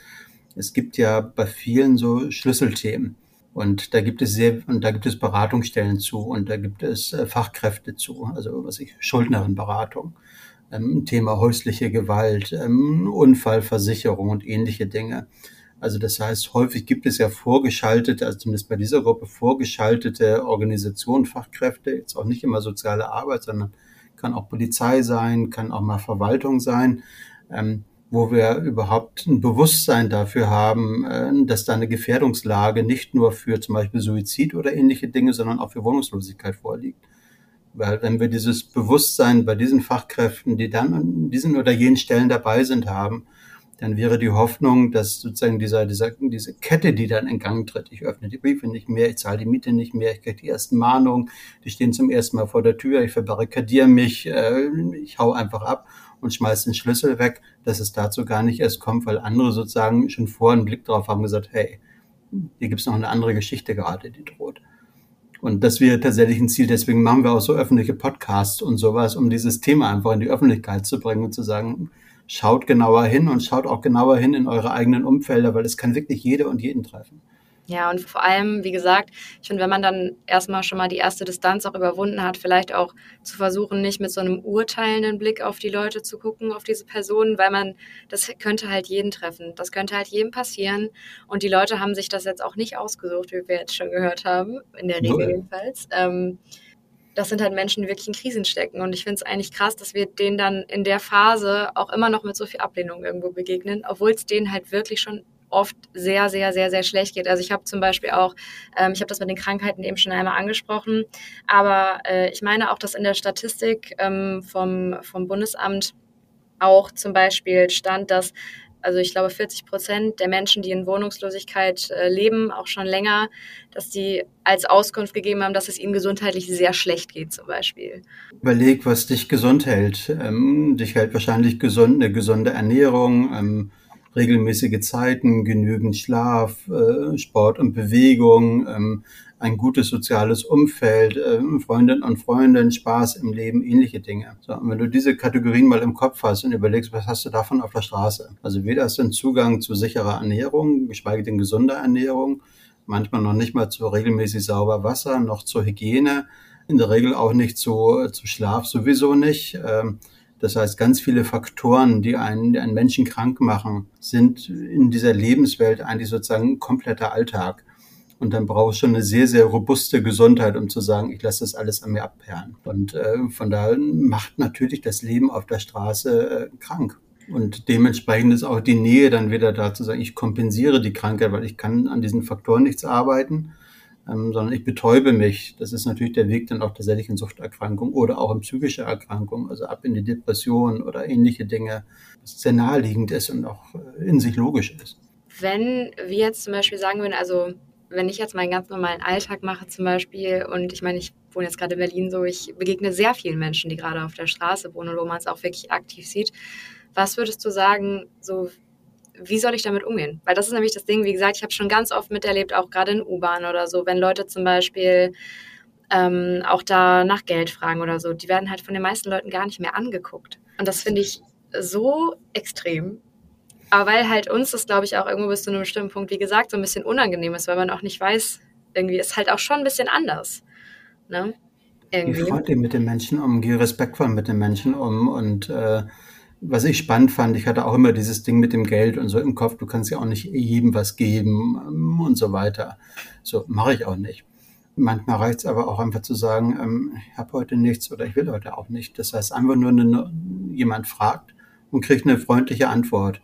es gibt ja bei vielen so Schlüsselthemen. Und da gibt es sehr, und da gibt es Beratungsstellen zu und da gibt es äh, Fachkräfte zu, also was ich, Schuldnerenberatung, ähm, Thema häusliche Gewalt, ähm, Unfallversicherung und ähnliche Dinge. Also das heißt, häufig gibt es ja vorgeschaltete, also zumindest bei dieser Gruppe vorgeschaltete Organisationen, Fachkräfte, jetzt auch nicht immer soziale Arbeit, sondern kann auch Polizei sein, kann auch mal Verwaltung sein, ähm, wo wir überhaupt ein Bewusstsein dafür haben, äh, dass da eine Gefährdungslage nicht nur für zum Beispiel Suizid oder ähnliche Dinge, sondern auch für Wohnungslosigkeit vorliegt. Weil wenn wir dieses Bewusstsein bei diesen Fachkräften, die dann an diesen oder jenen Stellen dabei sind, haben, dann wäre die Hoffnung, dass sozusagen dieser, dieser, diese Kette, die dann in Gang tritt, ich öffne die Briefe nicht mehr, ich zahle die Miete nicht mehr, ich kriege die ersten Mahnungen, die stehen zum ersten Mal vor der Tür, ich verbarrikadiere mich, äh, ich hau einfach ab und schmeiße den Schlüssel weg, dass es dazu gar nicht erst kommt, weil andere sozusagen schon vorher einen Blick drauf haben gesagt, hey, hier gibt's noch eine andere Geschichte gerade, die droht. Und das wäre tatsächlich ein Ziel. Deswegen machen wir auch so öffentliche Podcasts und sowas, um dieses Thema einfach in die Öffentlichkeit zu bringen und zu sagen, schaut genauer hin und schaut auch genauer hin in eure eigenen Umfelder, weil es kann wirklich jede und jeden treffen. Ja, und vor allem, wie gesagt, ich finde, wenn man dann erstmal schon mal die erste Distanz auch überwunden hat, vielleicht auch zu versuchen, nicht mit so einem urteilenden Blick auf die Leute zu gucken, auf diese Personen, weil man, das könnte halt jeden treffen. Das könnte halt jedem passieren. Und die Leute haben sich das jetzt auch nicht ausgesucht, wie wir jetzt schon gehört haben, in der Regel jedenfalls. Ähm, das sind halt Menschen, die wirklich in Krisen stecken. Und ich finde es eigentlich krass, dass wir denen dann in der Phase auch immer noch mit so viel Ablehnung irgendwo begegnen, obwohl es denen halt wirklich schon oft sehr, sehr, sehr, sehr schlecht geht. Also ich habe zum Beispiel auch, ähm, ich habe das mit den Krankheiten eben schon einmal angesprochen, aber äh, ich meine auch, dass in der Statistik ähm, vom, vom Bundesamt auch zum Beispiel stand, dass also ich glaube 40 Prozent der Menschen, die in Wohnungslosigkeit äh, leben, auch schon länger, dass die als Auskunft gegeben haben, dass es ihnen gesundheitlich sehr schlecht geht zum Beispiel. Überleg, was dich gesund hält. Ähm, dich hält wahrscheinlich gesund, eine gesunde Ernährung, ähm, regelmäßige Zeiten, genügend Schlaf, äh, Sport und Bewegung, ähm, ein gutes soziales Umfeld, äh, Freundinnen und Freunde, Spaß im Leben, ähnliche Dinge. So, und wenn du diese Kategorien mal im Kopf hast und überlegst, was hast du davon auf der Straße? Also weder du einen Zugang zu sicherer Ernährung, geschweige denn gesunder Ernährung, manchmal noch nicht mal zu regelmäßig sauber Wasser, noch zur Hygiene, in der Regel auch nicht zu, zu Schlaf sowieso nicht. Ähm, das heißt, ganz viele Faktoren, die einen, die einen Menschen krank machen, sind in dieser Lebenswelt eigentlich sozusagen ein kompletter Alltag. Und dann brauche ich schon eine sehr, sehr robuste Gesundheit, um zu sagen, ich lasse das alles an mir abperren. Und äh, von daher macht natürlich das Leben auf der Straße äh, krank. Und dementsprechend ist auch die Nähe dann wieder da zu sagen, ich kompensiere die Krankheit, weil ich kann an diesen Faktoren nichts arbeiten ähm, sondern ich betäube mich. Das ist natürlich der Weg dann auch tatsächlich in Suchterkrankung oder auch in psychische Erkrankung, also ab in die Depression oder ähnliche Dinge, was sehr naheliegend ist und auch äh, in sich logisch ist. Wenn wir jetzt zum Beispiel sagen würden, also wenn ich jetzt meinen ganz normalen Alltag mache zum Beispiel und ich meine, ich wohne jetzt gerade in Berlin so, ich begegne sehr vielen Menschen, die gerade auf der Straße wohnen, wo man es auch wirklich aktiv sieht. Was würdest du sagen, so wie soll ich damit umgehen? Weil das ist nämlich das Ding, wie gesagt, ich habe schon ganz oft miterlebt, auch gerade in U-Bahn oder so, wenn Leute zum Beispiel ähm, auch da nach Geld fragen oder so, die werden halt von den meisten Leuten gar nicht mehr angeguckt. Und das finde ich so extrem. Aber weil halt uns das, glaube ich, auch irgendwo bis zu einem bestimmten Punkt, wie gesagt, so ein bisschen unangenehm ist, weil man auch nicht weiß, irgendwie ist halt auch schon ein bisschen anders. Ne? irgendwie. Geh freundlich mit den Menschen um, geh respektvoll mit den Menschen um und äh, was ich spannend fand, ich hatte auch immer dieses Ding mit dem Geld und so im Kopf, du kannst ja auch nicht jedem was geben ähm, und so weiter. So mache ich auch nicht. Manchmal reicht es aber auch einfach zu sagen, ähm, ich habe heute nichts oder ich will heute auch nicht. Das heißt, einfach nur eine, jemand fragt und kriegt eine freundliche Antwort.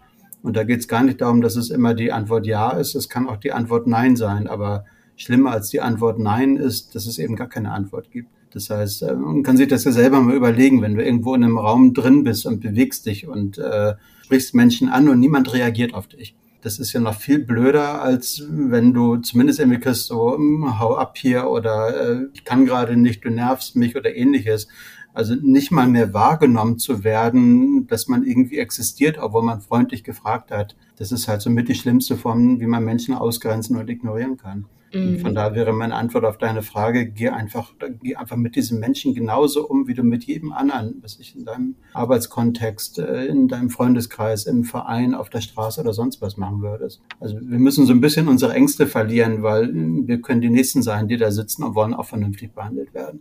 Und da geht es gar nicht darum, dass es immer die Antwort Ja ist. Es kann auch die Antwort Nein sein. Aber schlimmer als die Antwort Nein ist, dass es eben gar keine Antwort gibt. Das heißt, äh, man kann sich das ja selber mal überlegen, wenn du irgendwo in einem Raum drin bist und bewegst dich und äh, sprichst Menschen an und niemand reagiert auf dich. Das ist ja noch viel blöder, als wenn du zumindest irgendwie kriegst, so, hm, hau ab hier oder äh, ich kann gerade nicht, du nervst mich oder ähnliches. Also nicht mal mehr wahrgenommen zu werden, dass man irgendwie existiert, obwohl man freundlich gefragt hat. Das ist halt somit die schlimmste Form, wie man Menschen ausgrenzen und ignorieren kann. Mhm. Von da wäre meine Antwort auf deine Frage, geh einfach, geh einfach mit diesem Menschen genauso um, wie du mit jedem anderen, was ich in deinem Arbeitskontext, äh, in deinem Freundeskreis, im Verein, auf der Straße oder sonst was machen würdest. Also wir müssen so ein bisschen unsere Ängste verlieren, weil wir können die Nächsten sein, die da sitzen und wollen auch vernünftig behandelt werden.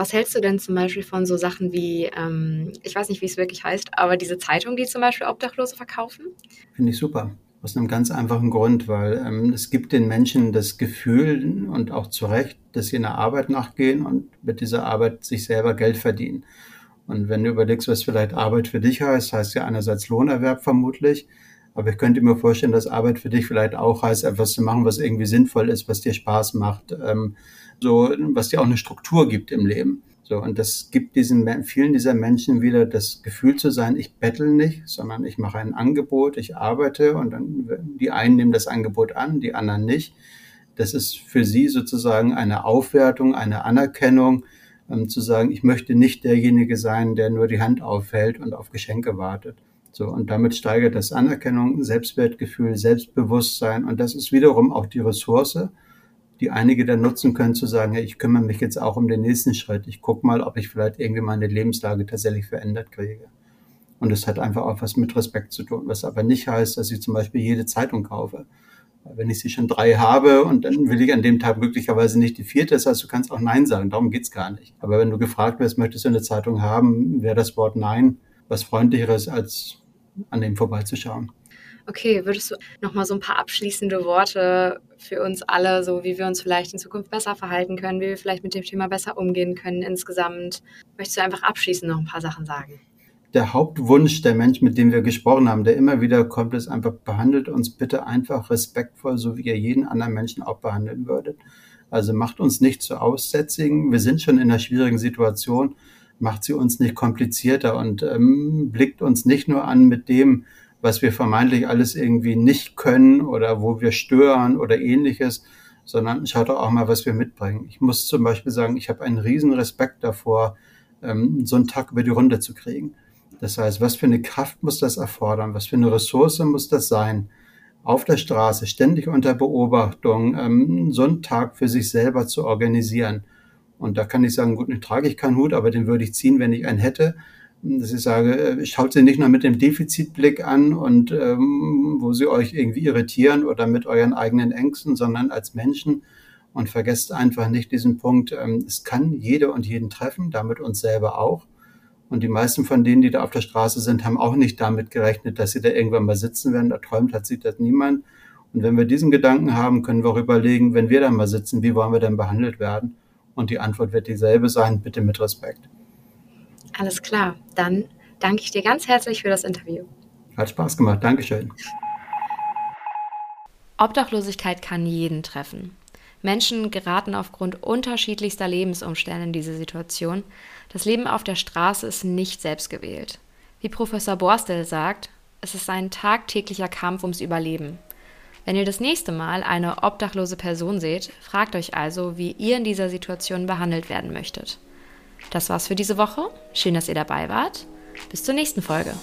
Was hältst du denn zum Beispiel von so Sachen wie, ähm, ich weiß nicht, wie es wirklich heißt, aber diese Zeitung, die zum Beispiel Obdachlose verkaufen? Finde ich super. Aus einem ganz einfachen Grund, weil ähm, es gibt den Menschen das Gefühl und auch zu Recht, dass sie in der Arbeit nachgehen und mit dieser Arbeit sich selber Geld verdienen. Und wenn du überlegst, was vielleicht Arbeit für dich heißt, heißt ja einerseits Lohnerwerb vermutlich, aber ich könnte mir vorstellen, dass Arbeit für dich vielleicht auch heißt, etwas zu machen, was irgendwie sinnvoll ist, was dir Spaß macht, ähm, so, was dir auch eine Struktur gibt im Leben. So, und das gibt diesen vielen dieser Menschen wieder das Gefühl zu sein, ich bettel nicht, sondern ich mache ein Angebot, ich arbeite und dann die einen nehmen das Angebot an, die anderen nicht. Das ist für sie sozusagen eine Aufwertung, eine Anerkennung, ähm, zu sagen, ich möchte nicht derjenige sein, der nur die Hand aufhält und auf Geschenke wartet. So, und damit steigert das Anerkennung, Selbstwertgefühl, Selbstbewusstsein und das ist wiederum auch die Ressource, die einige dann nutzen können, zu sagen, hey, ich kümmere mich jetzt auch um den nächsten Schritt. Ich gucke mal, ob ich vielleicht irgendwie meine Lebenslage tatsächlich verändert kriege. Und es hat einfach auch was mit Respekt zu tun, was aber nicht heißt, dass ich zum Beispiel jede Zeitung kaufe. Wenn ich sie schon drei habe und dann will ich an dem Tag möglicherweise nicht die vierte, das heißt, du kannst auch Nein sagen, darum geht's gar nicht. Aber wenn du gefragt wirst, möchtest du eine Zeitung haben, wäre das Wort Nein was freundlicheres, als an dem vorbeizuschauen. Okay, würdest du noch mal so ein paar abschließende Worte für uns alle, so wie wir uns vielleicht in Zukunft besser verhalten können, wie wir vielleicht mit dem Thema besser umgehen können insgesamt? Möchtest du einfach abschließend noch ein paar Sachen sagen? Der Hauptwunsch der Menschen, mit dem wir gesprochen haben, der immer wieder kommt, ist einfach, behandelt uns bitte einfach respektvoll, so wie ihr jeden anderen Menschen auch behandeln würdet. Also macht uns nicht zu Aussätzigen. Wir sind schon in einer schwierigen Situation. Macht sie uns nicht komplizierter und ähm, blickt uns nicht nur an mit dem, was wir vermeintlich alles irgendwie nicht können oder wo wir stören oder ähnliches, sondern schaut doch auch mal, was wir mitbringen. Ich muss zum Beispiel sagen, ich habe einen riesen Respekt davor, ähm, so einen Tag über die Runde zu kriegen. Das heißt, was für eine Kraft muss das erfordern? Was für eine Ressource muss das sein? Auf der Straße, ständig unter Beobachtung, ähm, so einen Tag für sich selber zu organisieren. Und da kann ich sagen, gut, ich trage ich keinen Hut, aber den würde ich ziehen, wenn ich einen hätte dass ich sage, äh, schaut sie nicht nur mit dem Defizitblick an und ähm, wo sie euch irgendwie irritieren oder mit euren eigenen Ängsten, sondern als Menschen und vergesst einfach nicht diesen Punkt, ähm, es kann jede und jeden treffen, damit uns selber auch. Und die meisten von denen, die da auf der Straße sind, haben auch nicht damit gerechnet, dass sie da irgendwann mal sitzen werden. Da träumt hat sich das niemand. Und wenn wir diesen Gedanken haben, können wir auch überlegen, wenn wir da mal sitzen, wie wollen wir denn behandelt werden? Und die Antwort wird dieselbe sein, bitte mit Respekt. Alles klar, dann danke ich dir ganz herzlich für das Interview. Hat Spaß gemacht, Dankeschön. Obdachlosigkeit kann jeden treffen. Menschen geraten aufgrund unterschiedlichster Lebensumstände in diese Situation. Das Leben auf der Straße ist nicht selbst gewählt. Wie Professor Borstel sagt, es ist ein tagtäglicher Kampf ums Überleben. Wenn ihr das nächste Mal eine obdachlose Person seht, fragt euch also, wie ihr in dieser Situation behandelt werden möchtet. Das war's für diese Woche. Schön, dass ihr dabei wart. Bis zur nächsten Folge.